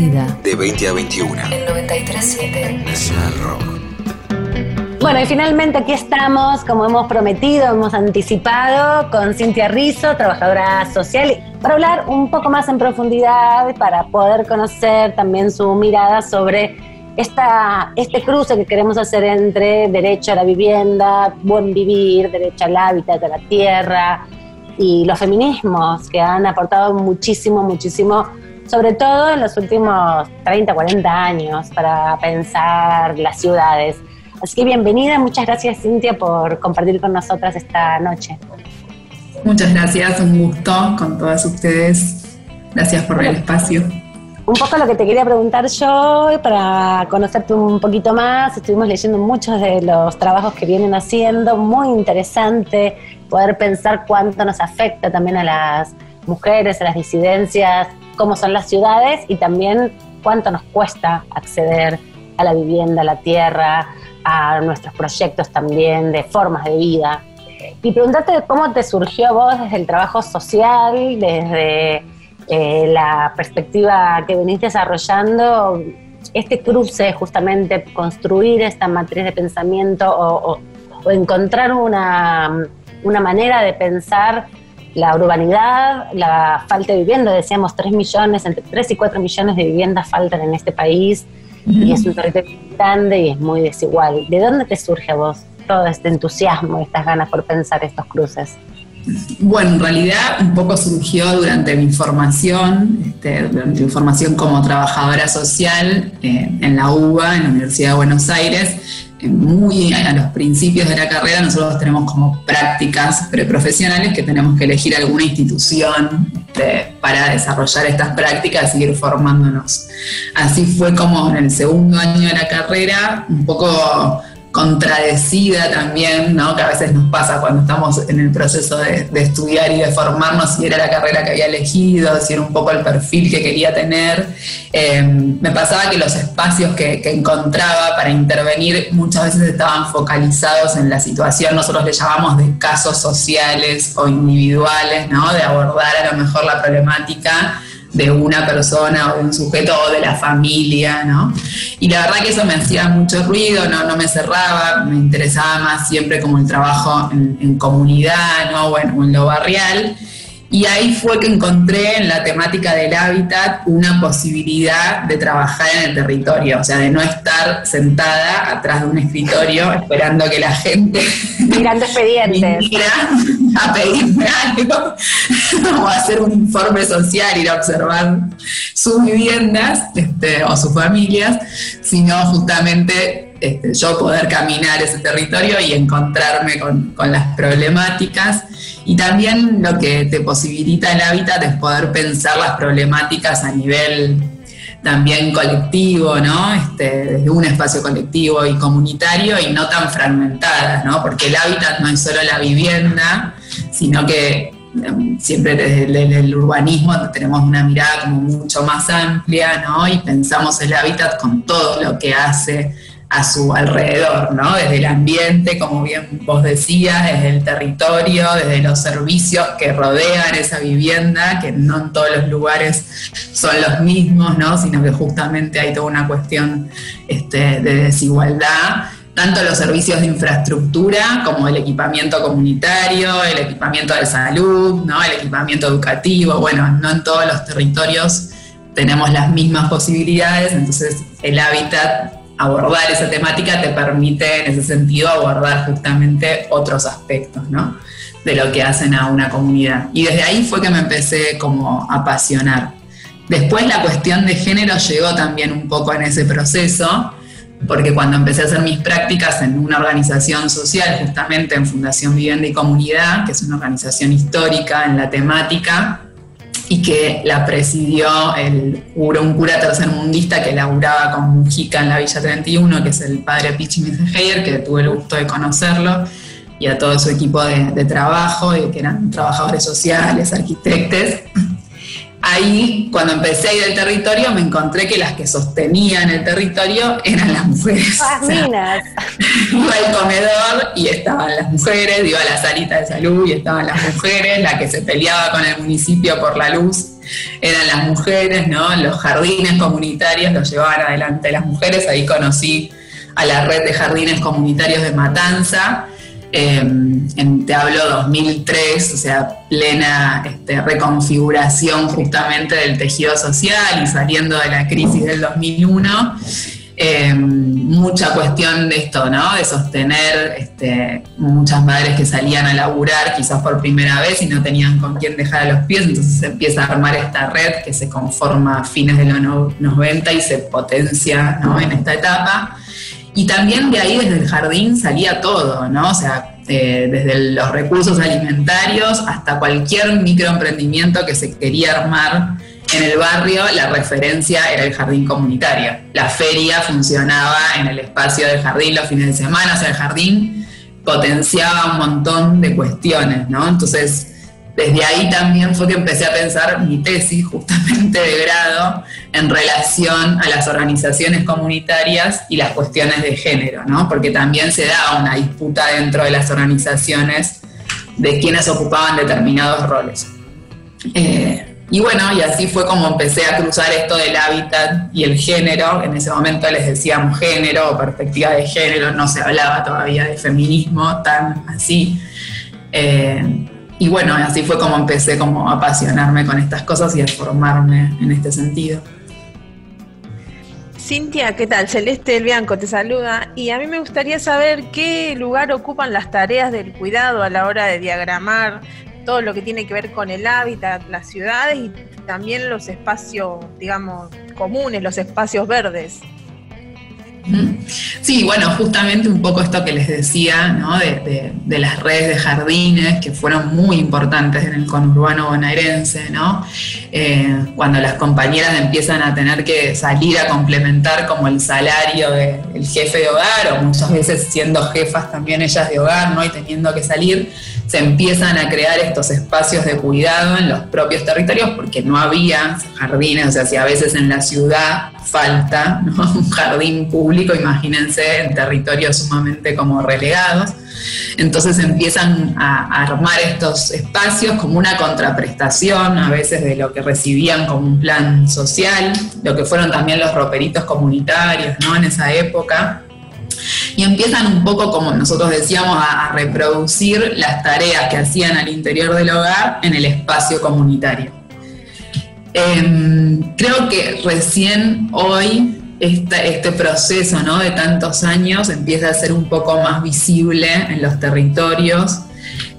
vida. De 20 a 21. En 93.7. Nacional Rock. Bueno, y finalmente aquí estamos, como hemos prometido, hemos anticipado, con Cintia Rizzo, trabajadora social, para hablar un poco más en profundidad, para poder conocer también su mirada sobre esta, este cruce que queremos hacer entre derecho a la vivienda, buen vivir, derecho al hábitat, a la tierra, y los feminismos que han aportado muchísimo, muchísimo, sobre todo en los últimos 30, 40 años, para pensar las ciudades. Así que bienvenida, muchas gracias Cintia por compartir con nosotras esta noche. Muchas gracias, un gusto con todas ustedes. Gracias por el espacio. Un poco lo que te quería preguntar yo, para conocerte un poquito más, estuvimos leyendo muchos de los trabajos que vienen haciendo, muy interesante poder pensar cuánto nos afecta también a las mujeres, a las disidencias, cómo son las ciudades y también cuánto nos cuesta acceder a la vivienda, a la tierra, a nuestros proyectos también de formas de vida. Y preguntarte cómo te surgió vos desde el trabajo social, desde eh, la perspectiva que venís desarrollando, este cruce justamente, construir esta matriz de pensamiento o encontrar una una manera de pensar la urbanidad, la falta de vivienda. Decíamos 3 millones, entre 3 y 4 millones de viviendas faltan en este país y es un territorio grande y es muy desigual. ¿De dónde te surge a vos todo este entusiasmo, estas ganas por pensar estos cruces? Bueno, en realidad un poco surgió durante mi formación, este, durante mi formación como trabajadora social eh, en la UBA, en la Universidad de Buenos Aires muy a los principios de la carrera nosotros tenemos como prácticas preprofesionales que tenemos que elegir alguna institución para desarrollar estas prácticas y ir formándonos. Así fue como en el segundo año de la carrera, un poco contradecida también, ¿no? que a veces nos pasa cuando estamos en el proceso de, estudiar y de formarnos, si era la carrera que había elegido, si era un poco el perfil que quería tener. Eh, me pasaba que los espacios que, encontraba para intervenir muchas veces estaban focalizados en la situación, nosotros le llamamos de casos sociales o individuales, ¿no? de abordar a lo mejor la problemática de una persona o de un sujeto o de la familia, ¿no? Y la verdad que eso me hacía mucho ruido, no, no me cerraba, me interesaba más siempre como el trabajo en, comunidad, ¿no? Bueno, en lo barrial. Y ahí fue que encontré en la temática del hábitat una posibilidad de trabajar en el territorio, o sea, de no estar sentada atrás de un escritorio esperando que la gente mirando expedientes. a pedirme algo o hacer un informe social, ir a observar sus viviendas este, o sus familias, sino justamente este, yo poder caminar ese territorio y encontrarme con, con las problemáticas y también lo que te posibilita el hábitat es poder pensar las problemáticas a nivel también colectivo, ¿no? Este, desde un espacio colectivo y comunitario y no tan fragmentadas, ¿no? Porque el hábitat no es solo la vivienda, sino que em, siempre desde, el urbanismo tenemos una mirada como mucho más amplia, ¿no? Y pensamos el hábitat con todo lo que hace a su alrededor, ¿no? Desde el ambiente, como bien vos decías, desde el territorio, desde los servicios que rodean esa vivienda, que no en todos los lugares son los mismos, ¿no? Sino que justamente hay toda una cuestión este, de desigualdad tanto los servicios de infraestructura como el equipamiento comunitario, el equipamiento de salud, ¿no? el equipamiento educativo, bueno, no en todos los territorios tenemos las mismas posibilidades, entonces el hábitat abordar esa temática te permite en ese sentido abordar justamente otros aspectos, ¿no? De lo que hacen a una comunidad. Y desde ahí fue que me empecé como a apasionar. Después la cuestión de género llegó también un poco en ese proceso, porque cuando empecé a hacer mis prácticas en una organización social, justamente en Fundación Vivienda y Comunidad, que es una organización histórica en la temática, y que la presidió el, un cura tercermundista que laburaba con Mujica en la Villa 31, que es el padre Pichi Mittenheyer, que tuve el gusto de conocerlo, y a todo su equipo de, de trabajo, que eran trabajadores sociales, arquitectos ahí, cuando empecé a ir al territorio, me encontré que las que sostenían el territorio eran las mujeres. Las iba al comedor y estaban las mujeres, iba a la salita de salud y estaban las mujeres, la que se peleaba con el municipio por la luz eran las mujeres, ¿no? Los jardines comunitarios los llevaban adelante las mujeres, ahí conocí a la red de jardines comunitarios de Matanza, em, en, te hablo 2003, o sea, plena este, reconfiguración justamente del tejido social y saliendo de la crisis del 2001. Eh, mucha cuestión de esto, ¿no? De sostener este, muchas madres que salían a laburar quizás por primera vez y no tenían con quién dejar a los pies, entonces se empieza a armar esta red que se conforma a fines de los 90 y se potencia en esta etapa. Y también de ahí, desde el jardín, salía todo, ¿no? O sea, eh, desde los recursos alimentarios hasta cualquier microemprendimiento que se quería armar en el barrio la referencia era el jardín comunitario. La feria funcionaba en el espacio del jardín los fines de semana, o sea, el jardín potenciaba un montón de cuestiones, ¿no? Entonces, desde ahí también fue que empecé a pensar mi tesis justamente de grado en relación a las organizaciones comunitarias y las cuestiones de género, ¿no? Porque también se daba una disputa dentro de las organizaciones de quienes ocupaban determinados roles. Eh, y bueno, y así fue como empecé a cruzar esto del hábitat y el género. En ese momento les decíamos género o perspectiva de género, no se hablaba todavía de feminismo tan así. Eh, y bueno, así fue como empecé como a apasionarme con estas cosas y a formarme en este sentido. Cintia, ¿qué tal? Celeste El Bianco te saluda y a mí me gustaría saber qué lugar ocupan las tareas del cuidado a la hora de diagramar todo lo que tiene que ver con el hábitat, las ciudades y también los espacios, digamos, comunes, los espacios verdes. Sí, bueno, justamente un poco esto que les decía, ¿no? de, las redes de jardines que fueron muy importantes en el conurbano bonaerense, ¿no? Eh, cuando las compañeras empiezan a tener que salir a complementar como el salario del jefe de hogar, o muchas veces siendo jefas también ellas de hogar, ¿no? Y teniendo que salir, se empiezan a crear estos espacios de cuidado en los propios territorios porque no había jardines, o sea, si a veces en la ciudad falta un jardín público, imagínense en territorios sumamente como relegados. Entonces empiezan a armar estos espacios como una contraprestación a veces de lo que recibían como un plan social, lo que fueron también los roperitos comunitarios ¿no? en esa época y empiezan un poco, como nosotros decíamos, a, reproducir las tareas que hacían al interior del hogar en el espacio comunitario. Em, creo que recién hoy este proceso ¿no? de tantos años empieza a ser un poco más visible en los territorios.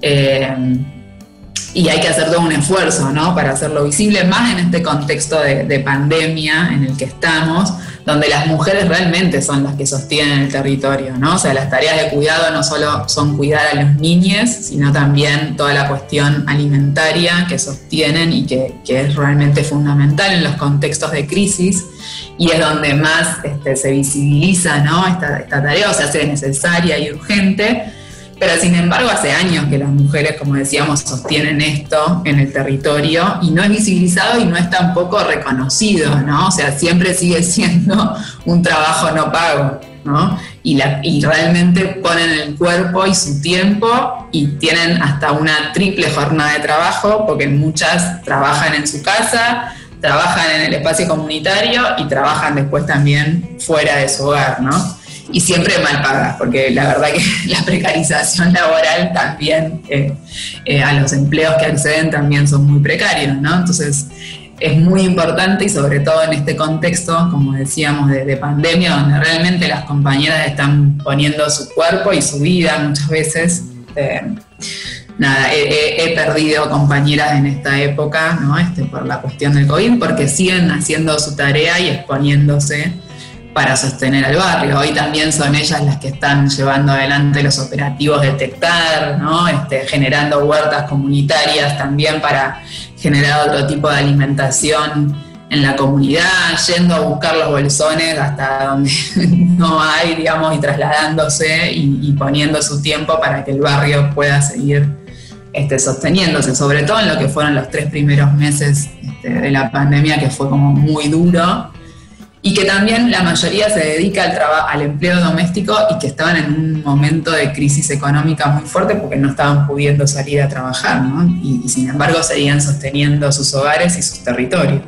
Em, y hay que hacer todo un esfuerzo ¿no? para hacerlo visible, más en este contexto de, de pandemia en el que estamos, donde las mujeres realmente son las que sostienen el territorio, ¿no? O sea, las tareas de cuidado no solo son cuidar a los niños, sino también toda la cuestión alimentaria que sostienen y que, es realmente fundamental en los contextos de crisis y es donde más este, se visibiliza ¿no? esta, esta tarea, o sea, se necesaria y urgente pero sin embargo, hace años que las mujeres, como decíamos, sostienen esto en el territorio y no es visibilizado y no es tampoco reconocido, ¿no? O sea, siempre sigue siendo un trabajo no pago, ¿no? Y, y realmente ponen el cuerpo y su tiempo y tienen hasta una triple jornada de trabajo porque muchas trabajan en su casa, trabajan en el espacio comunitario y trabajan después también fuera de su hogar, ¿no? Y siempre mal pagas, porque la verdad que la precarización laboral también, eh, eh, a los empleos que acceden también son muy precarios, ¿no? Entonces es muy importante y sobre todo en este contexto, como decíamos, de, pandemia, donde realmente las compañeras están poniendo su cuerpo y su vida muchas veces. Eh, nada, he, he, perdido compañeras en esta época, ¿no? Este, por la cuestión del COVID, porque siguen haciendo su tarea y exponiéndose para sostener al barrio. Hoy también son ellas las que están llevando adelante los operativos de detectar, ¿no? este, generando huertas comunitarias también para generar otro tipo de alimentación en la comunidad, yendo a buscar los bolsones hasta donde no hay, digamos, y trasladándose y, poniendo su tiempo para que el barrio pueda seguir este, sosteniéndose, sobre todo en lo que fueron los tres primeros meses este, de la pandemia, que fue como muy duro y que también la mayoría se dedica al, al empleo doméstico y que estaban en un momento de crisis económica muy fuerte porque no estaban pudiendo salir a trabajar, ¿no? y, y sin embargo seguían sosteniendo sus hogares y sus territorios.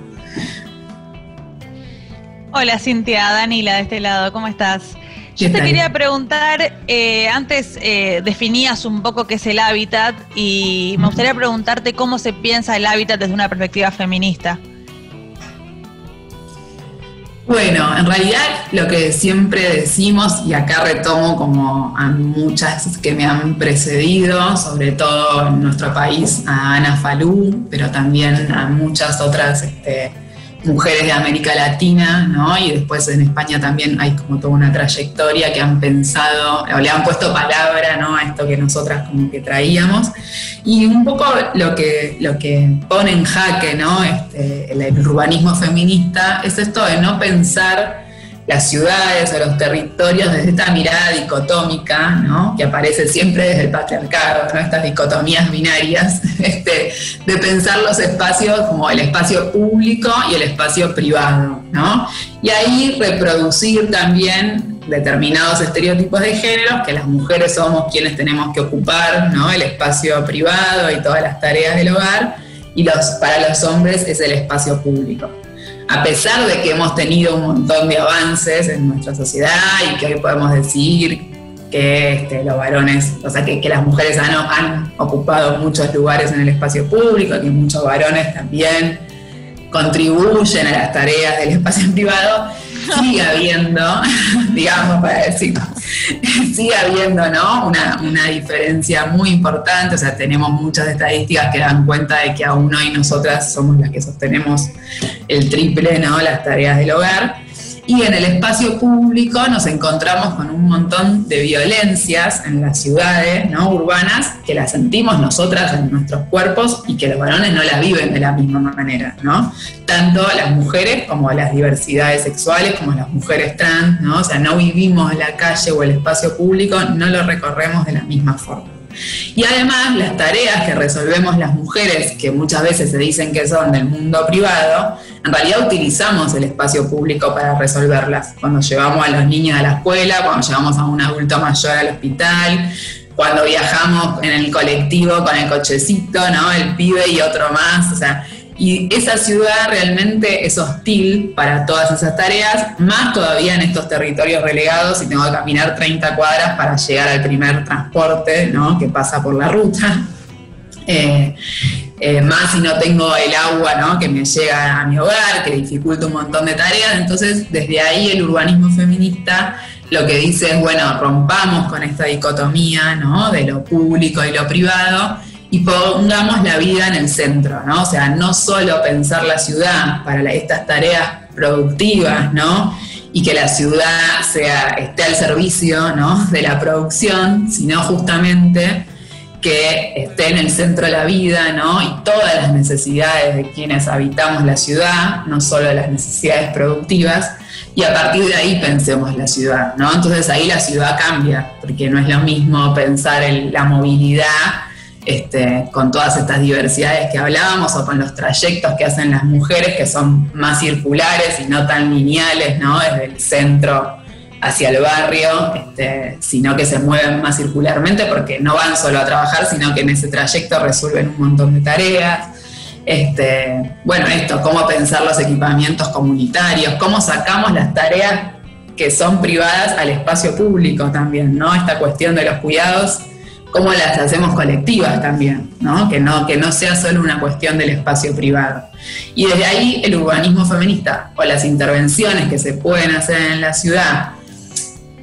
Hola Cintia, Danila de este lado, ¿cómo estás? Yo te quería preguntar, eh, antes eh, definías un poco qué es el hábitat y me gustaría preguntarte cómo se piensa el hábitat desde una perspectiva feminista. Bueno, en realidad lo que siempre decimos, y acá retomo como a muchas que me han precedido, sobre todo en nuestro país, a Ana Falú, pero también a muchas otras este, mujeres de América Latina, ¿no? Y después en España también hay como toda una trayectoria que han pensado, o le han puesto palabra, ¿no? A esto que nosotras como que traíamos. Y un poco lo que, lo que pone en jaque, ¿no? Este, el urbanismo feminista es esto de no pensar las ciudades o los territorios desde esta mirada dicotómica, ¿no? que aparece siempre desde el patriarcado, ¿no? estas dicotomías binarias, este, de pensar los espacios como el espacio público y el espacio privado. ¿no? Y ahí reproducir también determinados estereotipos de género, que las mujeres somos quienes tenemos que ocupar ¿no? el espacio privado y todas las tareas del hogar, y los, para los hombres es el espacio público a pesar de que hemos tenido un montón de avances en nuestra sociedad y que hoy podemos decir que este, los varones, o sea, que, las mujeres han, han, ocupado muchos lugares en el espacio público, que muchos varones también contribuyen a las tareas del espacio privado, sigue habiendo, digamos, para decir, sigue habiendo, ¿no? Una, una, diferencia muy importante, o sea, tenemos muchas estadísticas que dan cuenta de que aún hoy nosotras somos las que sostenemos el triple, ¿no? Las tareas del hogar. Y en el espacio público nos encontramos con un montón de violencias en las ciudades ¿no? urbanas que las sentimos nosotras en nuestros cuerpos y que los varones no las viven de la misma manera, ¿no? Tanto las mujeres como las diversidades sexuales, como las mujeres trans, ¿no? O sea, no vivimos la calle o el espacio público, no lo recorremos de la misma forma. Y además las tareas que resolvemos las mujeres, que muchas veces se dicen que son del mundo privado, en realidad utilizamos el espacio público para resolverlas. Cuando llevamos a los niños a la escuela, cuando llevamos a un adulto mayor al hospital, cuando viajamos en el colectivo con el cochecito, ¿no? El pibe y otro más, o sea, y esa ciudad realmente es hostil para todas esas tareas, más todavía en estos territorios relegados y tengo que caminar 30 cuadras para llegar al primer transporte ¿no? que pasa por la ruta. Eh, eh, más si no tengo el agua ¿no? que me llega a mi hogar, que dificulta un montón de tareas. Entonces, desde ahí el urbanismo feminista lo que dice es, bueno, rompamos con esta dicotomía ¿no? de lo público y lo privado y pongamos la vida en el centro, ¿no? O sea, no solo pensar la ciudad para estas tareas productivas, ¿no? Y que la ciudad sea, esté al servicio, ¿no? De la producción, sino justamente que esté en el centro de la vida, ¿no? Y todas las necesidades de quienes habitamos la ciudad, no solo las necesidades productivas, y a partir de ahí pensemos la ciudad, ¿no? Entonces ahí la ciudad cambia, porque no es lo mismo pensar en la movilidad este, con todas estas diversidades que hablábamos o con los trayectos que hacen las mujeres que son más circulares y no tan lineales, ¿no? Desde el centro hacia el barrio, este, sino que se mueven más circularmente porque no van solo a trabajar, sino que en ese trayecto resuelven un montón de tareas. Este, bueno, esto, cómo pensar los equipamientos comunitarios, cómo sacamos las tareas que son privadas al espacio público también, ¿no? Esta cuestión de los cuidados cómo las hacemos colectivas también, ¿no? Que, ¿no? que no sea solo una cuestión del espacio privado. Y desde ahí el urbanismo feminista o las intervenciones que se pueden hacer en la ciudad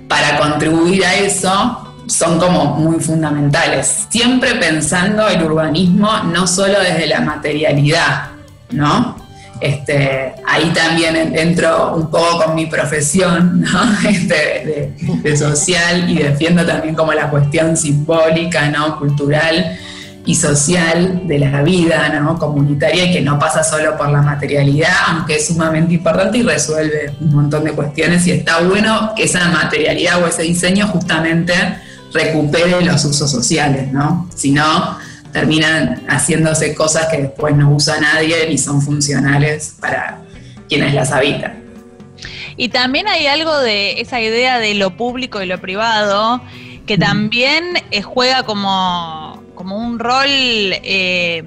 para contribuir a eso son como muy fundamentales. Siempre pensando el urbanismo no solo desde la materialidad, ¿no? Este, ahí también entro un poco con mi profesión este, de, social y defiendo también como la cuestión simbólica, ¿no? cultural y social de la vida ¿no? comunitaria y que no pasa solo por la materialidad, aunque es sumamente importante y resuelve un montón de cuestiones y está bueno que esa materialidad o ese diseño justamente recupere los usos sociales, ¿no? Si no, terminan haciéndose cosas que después no usa nadie ni son funcionales para quienes las habitan. Y también hay algo de esa idea de lo público y lo privado que también eh, juega como, como un rol eh,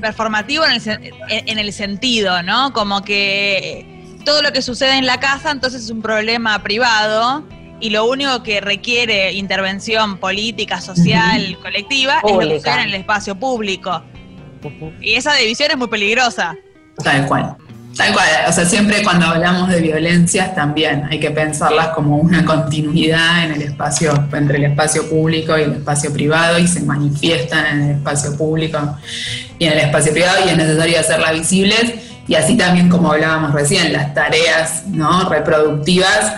performativo en el, en el sentido, ¿no? Como que todo lo que sucede en la casa entonces es un problema privado y lo único que requiere intervención política, social, colectiva es lo que sucede en el espacio público. Y esa división es muy peligrosa. Tal cual. Tal cual, o sea, siempre cuando hablamos de violencias también hay que pensarlas como una continuidad en el espacio, entre el espacio público y el espacio privado y se manifiestan en el espacio público y en el espacio privado y es necesario hacerlas visibles y así también como hablábamos recién, las tareas ¿no? reproductivas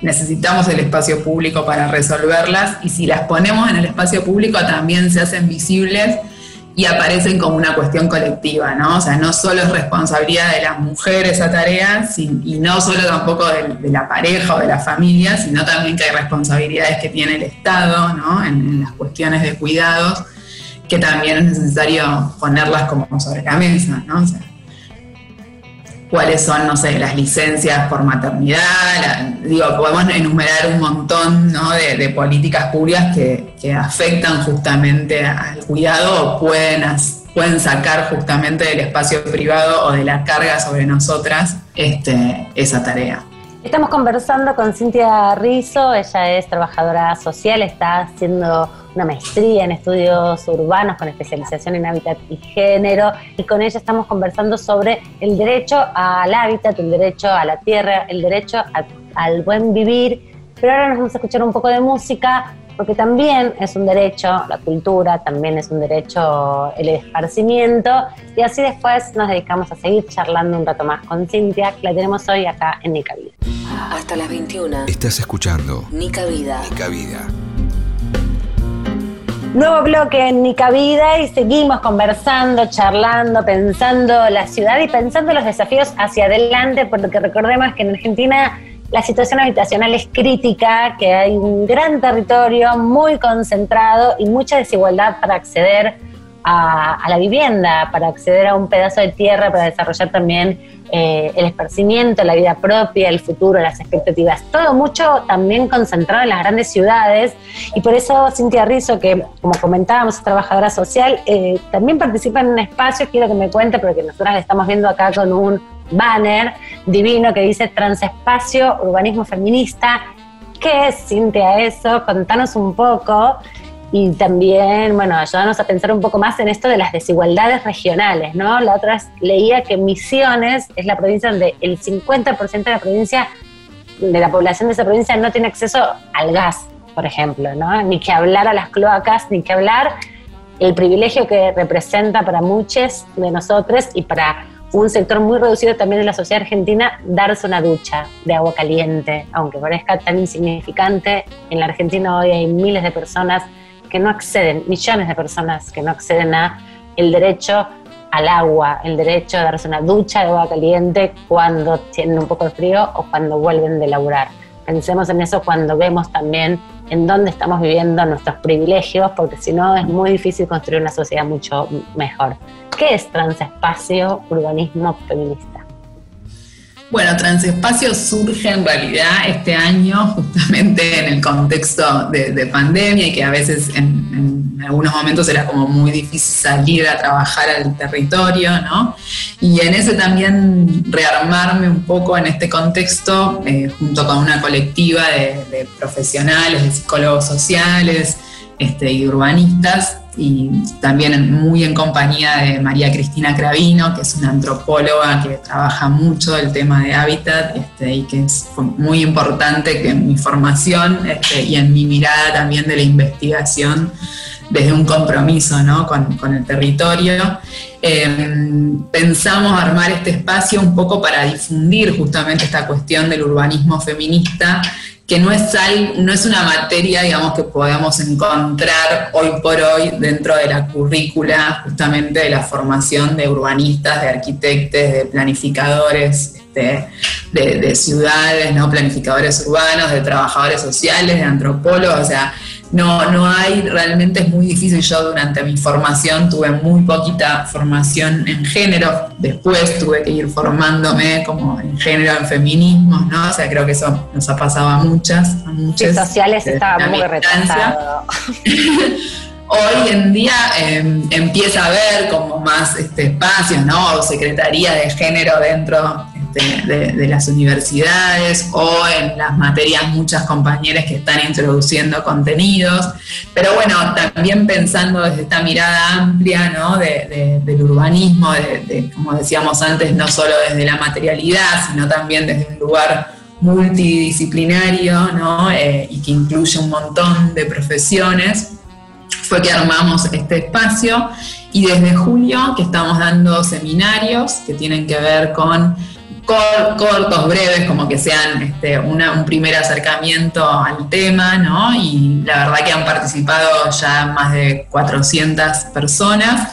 necesitamos el espacio público para resolverlas y si las ponemos en el espacio público también se hacen visibles y aparecen como una cuestión colectiva, ¿no? O sea, no solo es responsabilidad de las mujeres esa tarea y no solo tampoco de, la pareja o de la familia, sino también que hay responsabilidades que tiene el Estado, ¿no? En, las cuestiones de cuidados, que también es necesario ponerlas como sobre la mesa, ¿no? Cuáles son, no sé, las licencias por maternidad, digo, podemos enumerar un montón ¿no? de, políticas públicas que, afectan justamente al cuidado o pueden, pueden sacar justamente del espacio privado o de la carga sobre nosotras este, esa tarea. Estamos conversando con Cintia Rizzo, ella es trabajadora social, está haciendo una maestría en estudios urbanos con especialización en hábitat y género y con ella estamos conversando sobre el derecho al hábitat, el derecho a la tierra, el derecho al buen vivir. Pero ahora nos vamos a escuchar un poco de música porque también es un derecho, la cultura, también es un derecho el esparcimiento, y así después nos dedicamos a seguir charlando un rato más con Cintia, que la tenemos hoy acá en Nica Vida. Hasta las 21. Estás escuchando Nica Vida. Nica Vida. Nuevo bloque en Nica Vida y seguimos conversando, charlando, pensando la ciudad y pensando los desafíos hacia adelante, porque recordemos que en Argentina la situación habitacional es crítica, que hay un gran territorio muy concentrado y mucha desigualdad para acceder a, la vivienda, para acceder a un pedazo de tierra, para desarrollar también eh, el esparcimiento, la vida propia, el futuro, las expectativas. Todo mucho también concentrado en las grandes ciudades y por eso Cintia Rizzo, que como comentábamos es trabajadora social, eh, también participa en un espacio, quiero que me cuente, porque nosotros le estamos viendo acá con un banner divino que dice Transespacio Urbanismo Feminista. ¿Qué es, Cintia, eso? Contanos un poco y también, bueno, ayudarnos a pensar un poco más en esto de las desigualdades regionales, ¿no? La otra vez leía que Misiones es la provincia donde el 50% de la provincia, de la población de esa provincia no tiene acceso al gas, por ejemplo, ¿no? Ni que hablar a las cloacas, ni que hablar el privilegio que representa para muchos de nosotros y para un sector muy reducido también de la sociedad argentina darse una ducha de agua caliente, aunque parezca tan insignificante, en la Argentina hoy hay miles de personas que no acceden, millones de personas que no acceden a el derecho al agua, el derecho a darse una ducha de agua caliente cuando tienen un poco de frío o cuando vuelven de laburar. Pensemos en eso cuando vemos también en dónde estamos viviendo nuestros privilegios, porque si no es muy difícil construir una sociedad mucho mejor. ¿Qué es transespacio urbanismo feminista? Bueno, Transespacio surge en realidad este año justamente en el contexto de, pandemia y que a veces en, algunos momentos era como muy difícil salir a trabajar al territorio, ¿no? Y en ese también rearmarme un poco en este contexto eh, junto con una colectiva de, profesionales, de psicólogos sociales este, y urbanistas y también muy en compañía de María Cristina Cravino, que es una antropóloga que trabaja mucho el tema de hábitat este, y que es muy importante que en mi formación este, y en mi mirada también de la investigación desde un compromiso ¿no? con, el territorio. Em, pensamos armar este espacio un poco para difundir justamente esta cuestión del urbanismo feminista que no es, no es una materia, digamos, que podamos encontrar hoy por hoy dentro de la currícula justamente de la formación de urbanistas, de arquitectos, de planificadores este, de, ciudades, ¿no? planificadores urbanos, de trabajadores sociales, de antropólogos, o sea, no, no hay, realmente es muy difícil. Yo durante mi formación tuve muy poquita formación en género, después tuve que ir formándome como en género, en feminismo, ¿no? O sea, creo que eso nos ha pasado a muchas, a muchas. sociales estaba muy retrasado. Hoy en día em, empieza a haber como más este, espacios, ¿no? O secretaría de género dentro de, las universidades o en las materias muchas compañeras que están introduciendo contenidos, pero bueno, también pensando desde esta mirada amplia ¿no? del urbanismo, de, como decíamos antes, no solo desde la materialidad, sino también desde un lugar multidisciplinario ¿no? Eh, y que incluye un montón de profesiones, fue que armamos este espacio y desde julio que estamos dando seminarios que tienen que ver con cortos, breves, como que sean este, un primer acercamiento al tema, ¿no? Y la verdad que han participado ya más de 400 personas.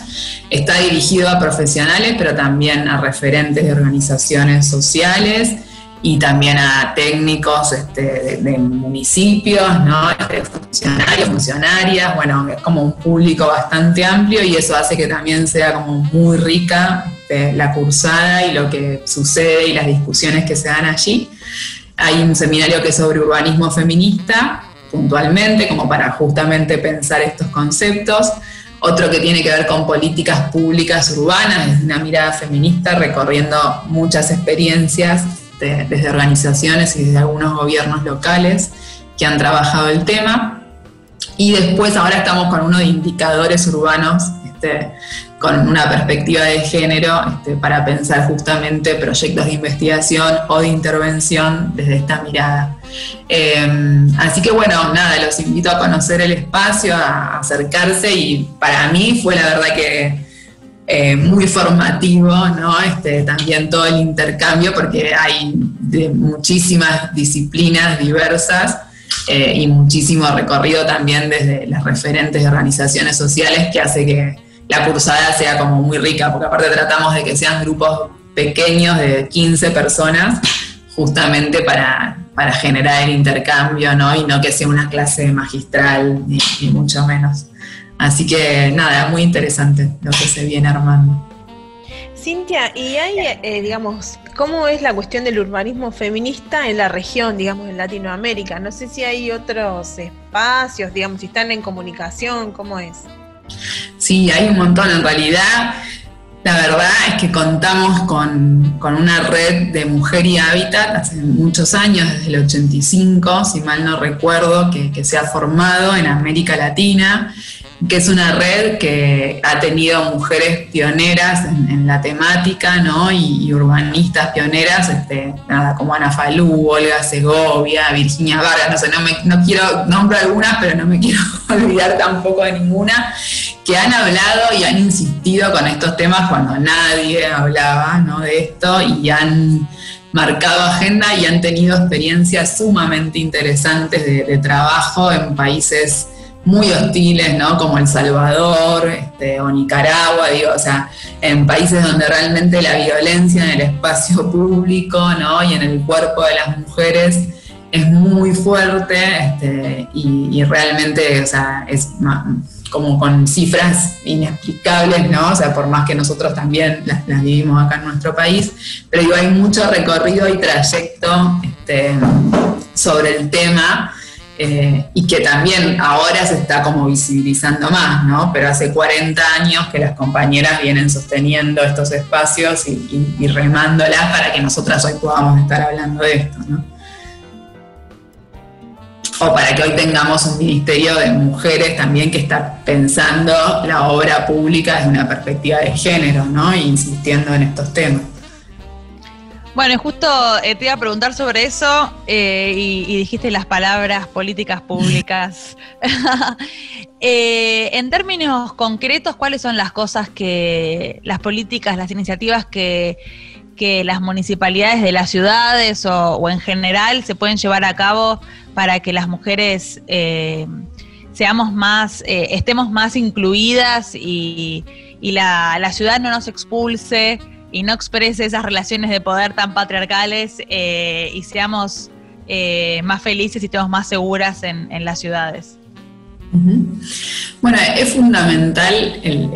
Está dirigido a profesionales, pero también a referentes de organizaciones sociales y también a técnicos este, de, municipios, ¿no? Este, funcionarios, funcionarias, bueno, es como un público bastante amplio y eso hace que también sea como muy rica este, la cursada y lo que sucede y las discusiones que se dan allí. Hay un seminario que es sobre urbanismo feminista, puntualmente, como para justamente pensar estos conceptos. Otro que tiene que ver con políticas públicas urbanas, desde una mirada feminista, recorriendo muchas experiencias desde organizaciones y desde algunos gobiernos locales que han trabajado el tema. Y después ahora estamos con uno de indicadores urbanos, este, con una perspectiva de género, este, para pensar justamente proyectos de investigación o de intervención desde esta mirada. Em, así que bueno, nada, los invito a conocer el espacio, a acercarse y para mí fue la verdad que eh, muy formativo, ¿no? Este, también todo el intercambio, porque hay de muchísimas disciplinas diversas eh, y muchísimo recorrido también desde las referentes de organizaciones sociales que hace que la cursada sea como muy rica, porque aparte tratamos de que sean grupos pequeños de 15 personas, justamente para, generar el intercambio, ¿no? Y no que sea una clase magistral, ni mucho menos. Así que nada, muy interesante lo que se viene armando. Cintia, y hay, eh, digamos, ¿cómo es la cuestión del urbanismo feminista en la región, digamos, en Latinoamérica? No sé si hay otros espacios, digamos, si están en comunicación, ¿cómo es? Sí, hay un montón en realidad. La verdad es que contamos con, una red de Mujer y Hábitat hace muchos años, desde el 85, si mal no recuerdo, que, que se ha formado en América Latina que es una red que ha tenido mujeres pioneras en, la temática, ¿no? Y, urbanistas pioneras, este, nada, como Ana Falú, Olga Segovia, Virginia Vargas, no sé, no, me, no quiero nombrar algunas, pero no me quiero olvidar tampoco de ninguna, que han hablado y han insistido con estos temas cuando nadie hablaba, ¿no? De esto y han marcado agenda y han tenido experiencias sumamente interesantes de trabajo en países muy hostiles, ¿no? Como El Salvador este, o Nicaragua, digo, o sea, en países donde realmente la violencia en el espacio público, ¿no? Y en el cuerpo de las mujeres es muy fuerte este, y, realmente, o sea, es como con cifras inexplicables, ¿no? O sea, por más que nosotros también las, vivimos acá en nuestro país, pero digo, hay mucho recorrido y trayecto este, sobre el tema eh, y que también ahora se está como visibilizando más, ¿no? Pero hace 40 años que las compañeras vienen sosteniendo estos espacios y, remándolas para que nosotras hoy podamos estar hablando de esto, ¿no? O para que hoy tengamos un ministerio de mujeres también que está pensando la obra pública desde una perspectiva de género, ¿no? E insistiendo en estos temas. Bueno, justo eh, te iba a preguntar sobre eso eh, y, dijiste las palabras políticas públicas. Eh, en términos concretos, ¿cuáles son las cosas que, las políticas, las iniciativas que, las municipalidades de las ciudades o, en general se pueden llevar a cabo para que las mujeres seamos más, estemos más incluidas y, la, la ciudad no nos expulse? Y no exprese esas relaciones de poder tan patriarcales eh, y seamos eh, más felices y estemos más seguras en, las ciudades. Bueno, es fundamental el,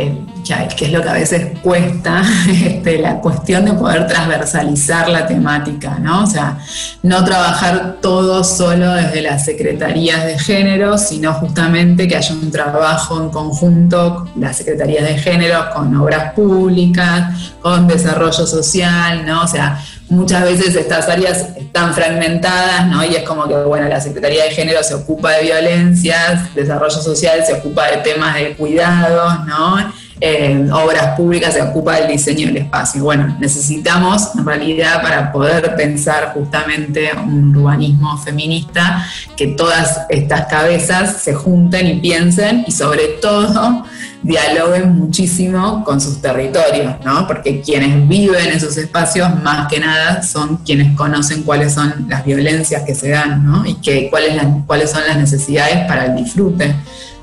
que es lo que a veces cuesta, este, la cuestión de poder transversalizar la temática, ¿no? O sea, no trabajar todo solo desde las secretarías de género, sino justamente que haya un trabajo en conjunto, las secretarías de género, con obras públicas, con desarrollo social, ¿no? O sea, muchas veces estas áreas están fragmentadas, ¿no? Y es como que, bueno, la Secretaría de Género se ocupa de violencias, desarrollo social se ocupa de temas de cuidados, ¿no? Eh, obras públicas se ocupa del diseño del espacio. Bueno, necesitamos en realidad para poder pensar justamente un urbanismo feminista que todas estas cabezas se junten y piensen y sobre todo dialoguen muchísimo con sus territorios, ¿no? Porque quienes viven en esos espacios más que nada son quienes conocen cuáles son las violencias que se dan, ¿no? Y que, cuáles, cuáles son las necesidades para el disfrute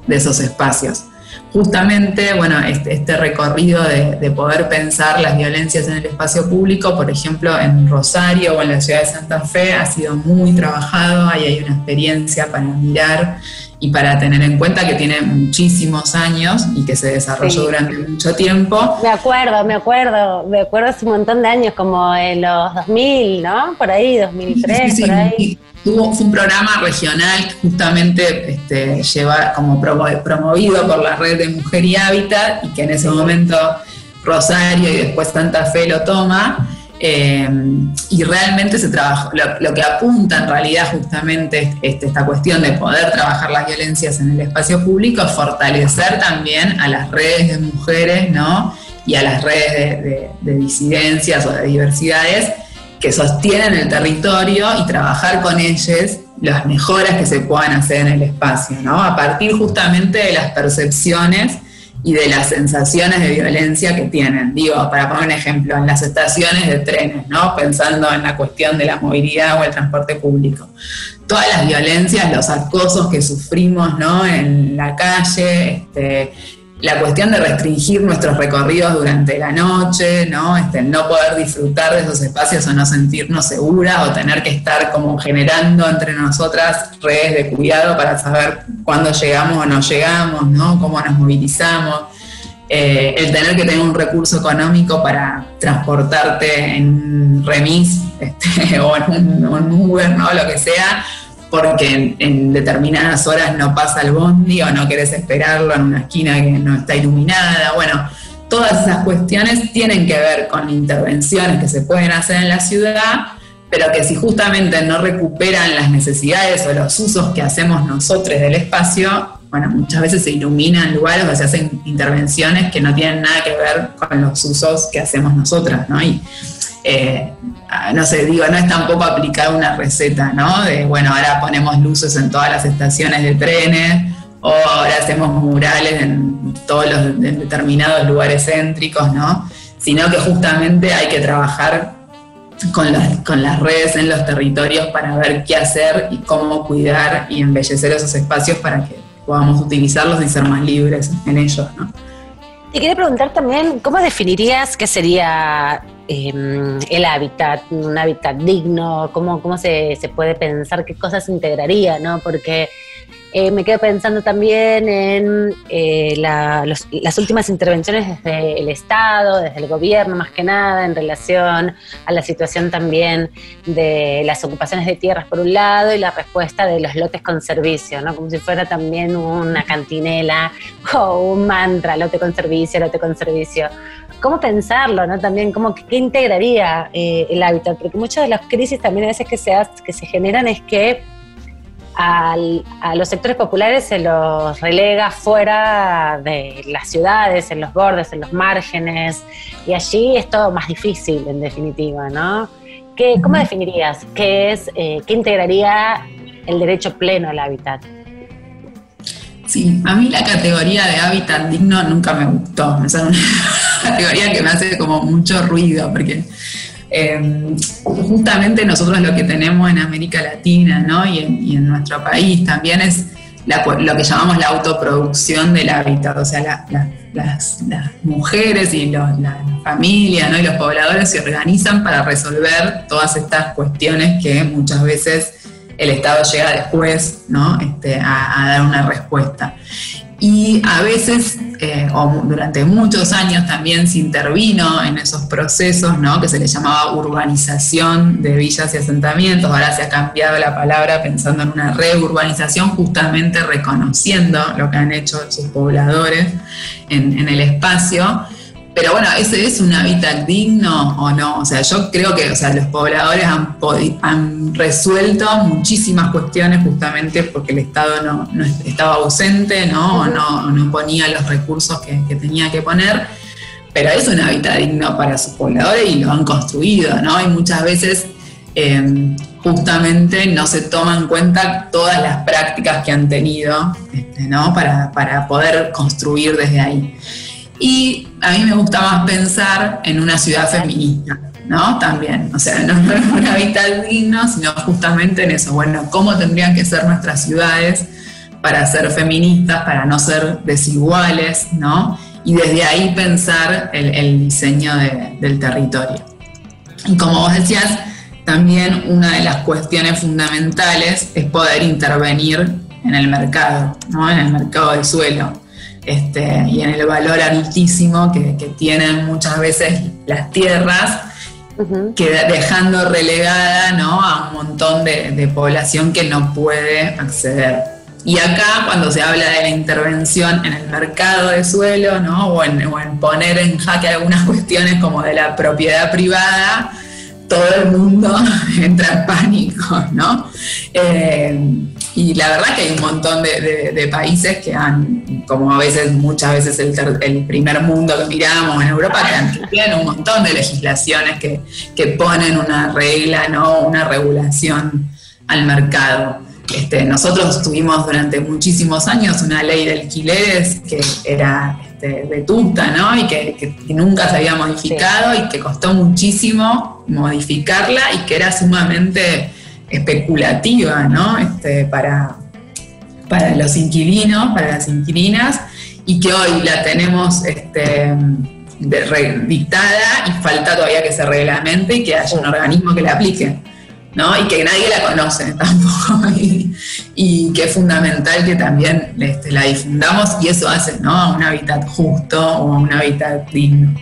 de esos espacios justamente, bueno, este, este recorrido de, poder pensar las violencias en el espacio público, por ejemplo, en Rosario o en la ciudad de Santa Fe, ha sido muy trabajado, ahí hay una experiencia para mirar y para tener en cuenta que tiene muchísimos años y que se desarrolló durante mucho tiempo. Me acuerdo, me acuerdo, me acuerdo hace un montón de años, como en los 2000, ¿no? Por ahí, 2003, por ahí. Tuvo, fue un programa regional justamente este, lleva como promovido por la red de Mujer y Hábitat y que en ese momento Rosario y después Santa Fe lo toma eh, y realmente se trabaja, lo, que apunta en realidad justamente este, esta cuestión de poder trabajar las violencias en el espacio público fortalecer también a las redes de mujeres, ¿no? Y a las redes de, disidencias o de diversidades que sostienen el territorio y trabajar con ellas las mejoras que se puedan hacer en el espacio, ¿no? A partir justamente de las percepciones y de las sensaciones de violencia que tienen. Digo, para poner un ejemplo, en las estaciones de trenes, ¿no? Pensando en la cuestión de la movilidad o el transporte público. Todas las violencias, los acosos que sufrimos, ¿no? En la calle, este, la cuestión de restringir nuestros recorridos durante la noche, ¿no? Este, no poder disfrutar de esos espacios o no sentirnos seguras o tener que estar como generando entre nosotras redes de cuidado para saber cuándo llegamos o no llegamos, ¿no? Cómo nos movilizamos. Eh, el tener que tener un recurso económico para transportarte en un remis este, o en un, Uber, ¿no? Lo que sea, porque en, determinadas horas no pasa el bondi o no querés esperarlo en una esquina que no está iluminada. Bueno, todas esas cuestiones tienen que ver con intervenciones que se pueden hacer en la ciudad, pero que si justamente no recuperan las necesidades o los usos que hacemos nosotros del espacio, bueno, muchas veces se iluminan lugares o se hacen intervenciones que no tienen nada que ver con los usos que hacemos nosotras, ¿no? Eh, no sé, digo, no es tampoco aplicar una receta, ¿no? De, bueno, ahora ponemos luces en todas las estaciones de trenes, o ahora hacemos murales en todos los determinados lugares céntricos, ¿no? Sino que justamente hay que trabajar con las, con las redes en los territorios para ver qué hacer y cómo cuidar y embellecer esos espacios para que podamos utilizarlos y ser más libres en ellos, ¿no? Te quería preguntar también, ¿cómo definirías qué sería em, el hábitat, un hábitat digno? ¿Cómo, cómo se, se, puede pensar qué cosas integraría? ¿no? Porque eh, me quedo pensando también en eh, las últimas intervenciones desde el Estado, desde el gobierno más que nada, en relación a la situación también de las ocupaciones de tierras por un lado y la respuesta de los lotes con servicio, ¿no? como si fuera también una cantinela o un mantra, lote con servicio, lote con servicio. ¿Cómo pensarlo? ¿no? También, ¿cómo, ¿qué integraría eh, el hábitat? Porque muchas de las crisis también a veces que se, que se generan es que a los sectores populares se los relega fuera de las ciudades, en los bordes, en los márgenes, y allí es todo más difícil, en definitiva, ¿no? ¿Qué, ¿Cómo definirías qué es, eh, qué integraría el derecho pleno al hábitat? Sí, a mí la categoría de hábitat digno nunca me gustó. Es una categoría que me hace como mucho ruido, porque Em, justamente nosotros lo que tenemos en América Latina ¿no? y, en, nuestro país también es lo que llamamos la autoproducción del hábitat, o sea, las, mujeres y las familias ¿no? y los pobladores se organizan para resolver todas estas cuestiones que muchas veces el Estado llega después ¿no? Este, a, dar una respuesta. Y a veces, eh, o durante muchos años también se intervino en esos procesos, ¿no? que se le llamaba urbanización de villas y asentamientos. Ahora se ha cambiado la palabra pensando en una reurbanización, justamente reconociendo lo que han hecho sus pobladores en, en el espacio. Pero bueno, ¿ese es un hábitat digno o no? O sea, yo creo que o sea, los pobladores han, han resuelto muchísimas cuestiones justamente porque el Estado no, estaba ausente ¿no? O no, no ponía los recursos que, tenía que poner. Pero es un hábitat digno para sus pobladores y lo han construido, ¿no? Y muchas veces em, justamente no se toman en cuenta todas las prácticas que han tenido este, ¿no? para, para poder construir desde ahí. Y a mí me gusta más pensar en una ciudad feminista, ¿no? También, o sea, no es un hábitat digno, sino justamente en eso, bueno, cómo tendrían que ser nuestras ciudades para ser feministas, para no ser desiguales, ¿no? Y desde ahí pensar el, diseño del territorio. Y como vos decías, también una de las cuestiones fundamentales es poder intervenir en el mercado, ¿no? en el mercado del suelo. Este, y en el valor altísimo que, tienen muchas veces las tierras, que dejando relegada a un montón de, población que no puede acceder. Y acá, cuando se habla de la intervención en el mercado de suelo, o, en, poner en jaque algunas cuestiones como de la propiedad privada, todo el mundo entra en pánico, ¿no? Eh, y la verdad que hay un montón de, países que han, como a veces, muchas veces el, primer mundo que miramos en Europa, que tienen un montón de legislaciones que, ponen una regla, ¿no? una regulación al mercado. Este, nosotros tuvimos durante muchísimos años una ley de alquileres que era este, vetusta, ¿no? Y que, nunca se había modificado y que costó muchísimo modificarla y que era sumamente especulativa, ¿no? Este, para, para los inquilinos, para las inquilinas, y que hoy la tenemos este, dictada y falta todavía que se reglamente y que haya un organismo que la aplique. ¿no? Y que nadie la conoce tampoco. Y, que es fundamental que también este, la difundamos y eso hace, ¿no? A un hábitat justo o a un hábitat digno.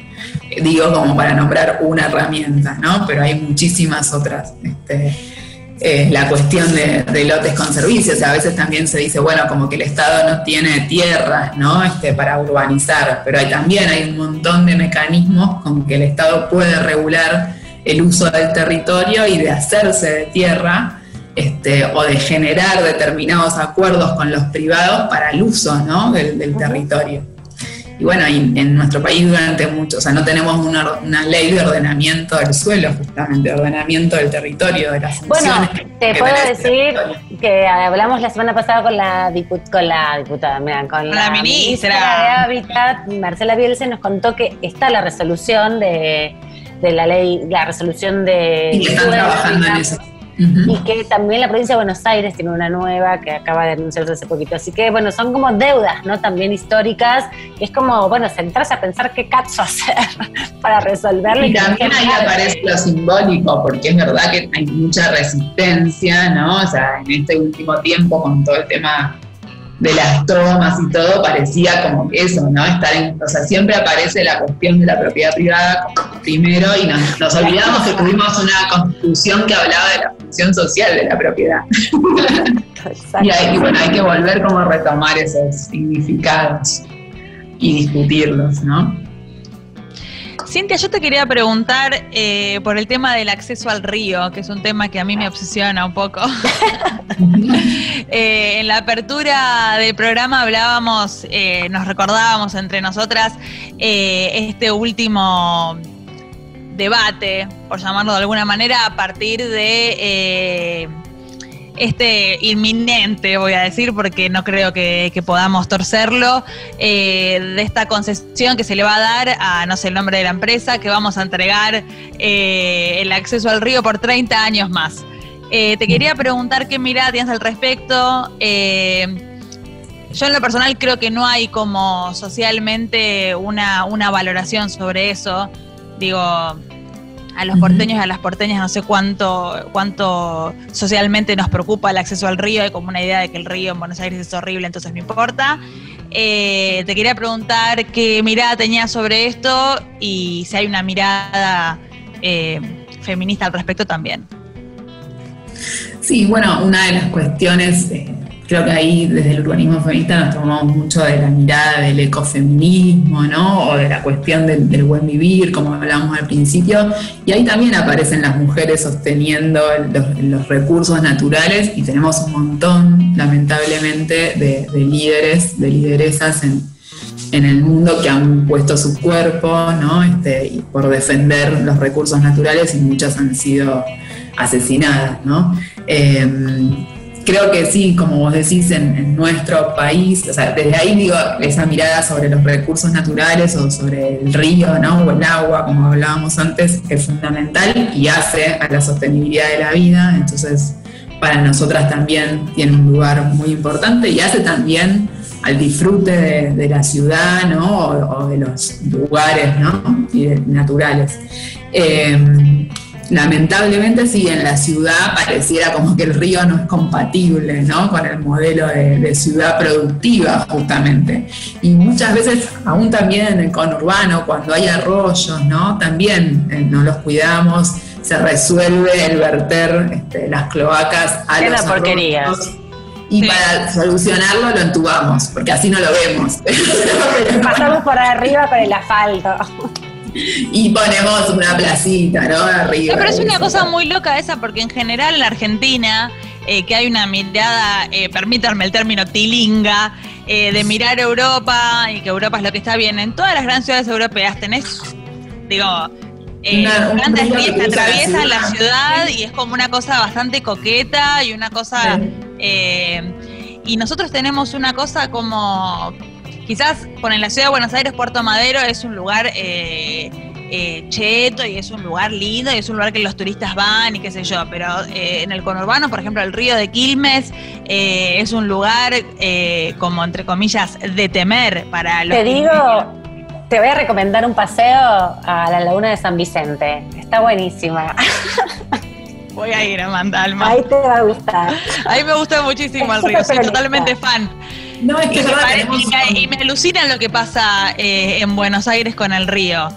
Digo como para nombrar una herramienta, ¿no? Pero hay muchísimas otras. Este, eh, la cuestión de, lotes con servicios. a veces también se dice, bueno, como que el Estado no tiene tierras, ¿no? Este, para urbanizar, pero hay, también hay un montón de mecanismos con que el Estado puede regular el uso del territorio y de hacerse de tierra este, o de generar determinados acuerdos con los privados para el uso ¿no? del territorio. Y bueno, en nuestro país durante mucho, o sea, no tenemos una, ley de ordenamiento del suelo, justamente, de ordenamiento del territorio, de las Bueno, te puedo decir que hablamos la semana pasada con la, con la diputada, mira, con la, ministra. de Hábitat, Marcela Bielsa, nos contó que está la resolución de, de la ley, la resolución de... Y que están trabajando en eso y que también la provincia de Buenos Aires tiene una nueva que acaba de anunciarse hace poquito. Así que, bueno, son como deudas, ¿no? También históricas. Y es como, bueno, centrarse a pensar qué cacho hacer para resolverlo. Y, también ahí aparece lo simbólico, porque es verdad que hay mucha resistencia, ¿no? O sea, en este último tiempo con todo el tema de las tomas y todo, parecía como que eso, ¿no? Estar en, o sea, siempre aparece la cuestión de la propiedad privada como primero y nos, olvidamos que tuvimos una constitución que hablaba de la función social de la propiedad. y, y bueno, hay que volver como a retomar esos significados y discutirlos, ¿no? Cintia, yo te quería preguntar eh, por el tema del acceso al río, que es un tema que a mí me obsesiona un poco. Eh, en la apertura del programa hablábamos, eh, nos recordábamos entre nosotras este último debate, por llamarlo de alguna manera, a partir de este inminente, voy a decir, porque no creo que, podamos torcerlo, eh, de esta concesión que se le va a dar a, no sé el nombre de la empresa, que vamos a entregar eh, el acceso al río por 30 años más. Eh, te quería preguntar qué mirada tienes al respecto. yo en lo personal creo que no hay como socialmente una valoración sobre eso. Digo, a los porteños y a las porteñas no sé cuánto, cuánto socialmente nos preocupa el acceso al río, hay como una idea de que el río en Buenos Aires es horrible, entonces no importa. Eh, te quería preguntar qué mirada tenías sobre esto y si hay una mirada eh, feminista al respecto también. Sí, bueno, una de las cuestiones eh, creo que ahí desde el urbanismo feminista nos tomamos mucho de la mirada del ecofeminismo, ¿no? O de la cuestión del, buen vivir, como hablábamos al principio, y ahí también aparecen las mujeres sosteniendo los, recursos naturales y tenemos un montón, lamentablemente, de, líderes, de lideresas en, el mundo que han puesto su cuerpo, ¿no? Este, por defender los recursos naturales y muchas han sido asesinadas, ¿no? Eh, creo que sí, como vos decís, en, nuestro país, o sea, desde ahí digo, esa mirada sobre los recursos naturales o sobre el río, ¿no? O el agua, como hablábamos antes, es fundamental y hace a la sostenibilidad de la vida, entonces para nosotras también tiene un lugar muy importante y hace también al disfrute de, la ciudad, ¿no? O, de los lugares, ¿no? Y naturales. Eh, lamentablemente sí, en la ciudad pareciera como que el río no es compatible ¿no? con el modelo de, ciudad productiva justamente. Y muchas veces, aún también en el conurbano, cuando hay arroyos, ¿no? también eh, no los cuidamos, se resuelve el verter este, las cloacas a los arroyos. Y para solucionarlo lo entubamos, porque así no lo vemos. Pasamos por arriba con el asfalto y ponemos una placita, ¿no? Arriba. pero es una cosa muy loca esa, porque en general en la Argentina, eh, que hay una mirada, eh, permítanme el término tilinga, eh, de mirar Europa y que Europa es lo que está bien. En todas las grandes ciudades europeas tenés, digo, eh, grandes ríos que atraviesan la ciudad y es como una cosa bastante coqueta y una cosa... y nosotros tenemos una cosa como quizás por en la ciudad de Buenos Aires, Puerto Madero es un lugar eh, eh, cheto y es un lugar lindo y es un lugar que los turistas van y qué sé yo, pero eh, en el conurbano, por ejemplo, el río de Quilmes es un lugar como entre comillas de temer para los... Te digo, te voy a recomendar un paseo a la laguna de San Vicente, está buenísima. Voy a ir a Mandalma. Ahí te va a gustar. Ahí me gusta muchísimo el río, soy totalmente fan. No, es que y, me, alucina lo que pasa eh, en Buenos Aires con el río.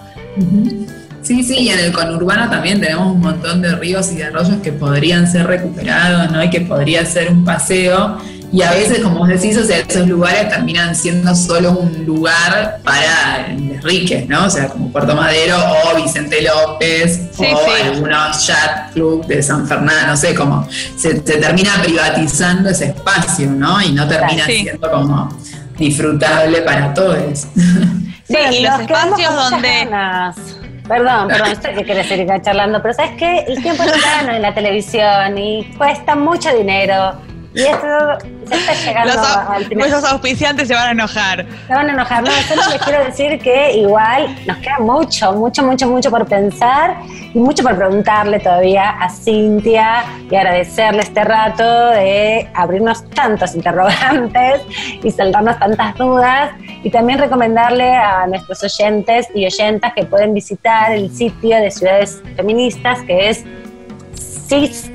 Sí, sí, y en el conurbano también tenemos un montón de ríos y de arroyos que podrían ser recuperados, ¿no? Y que podría ser un paseo y a veces, como vos decís, o sea, esos lugares terminan siendo solo un lugar para riques, ¿no? O sea, como Puerto Madero o Vicente López o algunos chat club de San Fernando, no sé, como se, termina privatizando ese espacio, ¿no? Y no termina siendo como disfrutable para todos. Sí, y los espacios donde... Perdón, perdón, sé que querés seguir charlando, pero ¿sabes qué? El tiempo no gana en la televisión y cuesta mucho dinero y esto se está llegando al final. Nuestros auspiciantes se van a enojar. Se van a enojar. No, solo les quiero decir que igual nos queda mucho, mucho, mucho, mucho por pensar y mucho por preguntarle todavía a Cintia y agradecerle este rato de abrirnos tantos interrogantes y saldarnos tantas dudas y también recomendarle a nuestros oyentes y oyentas que pueden visitar el sitio de Ciudades Feministas que es CIS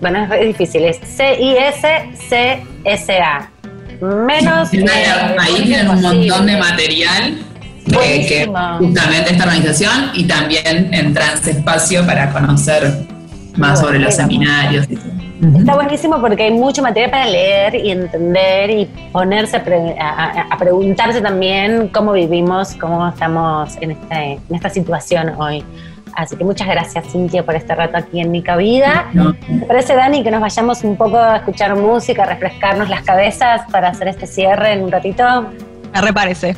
bueno, es difícil, es C-I-S-C-S-A. Menos. ahí tienen un montón de material eh, que justamente esta organización y también en Transespacio para conocer más sobre los seminarios Está buenísimo porque hay mucho material para leer y entender y ponerse a, preguntarse también cómo vivimos, cómo estamos en, este, en esta situación hoy. Así que muchas gracias, Cintia, por este rato aquí en Mi Cabida. ¿Te parece, Dani, que nos vayamos un poco a escuchar música, a refrescarnos las cabezas para hacer este cierre en un ratito? Me reparece.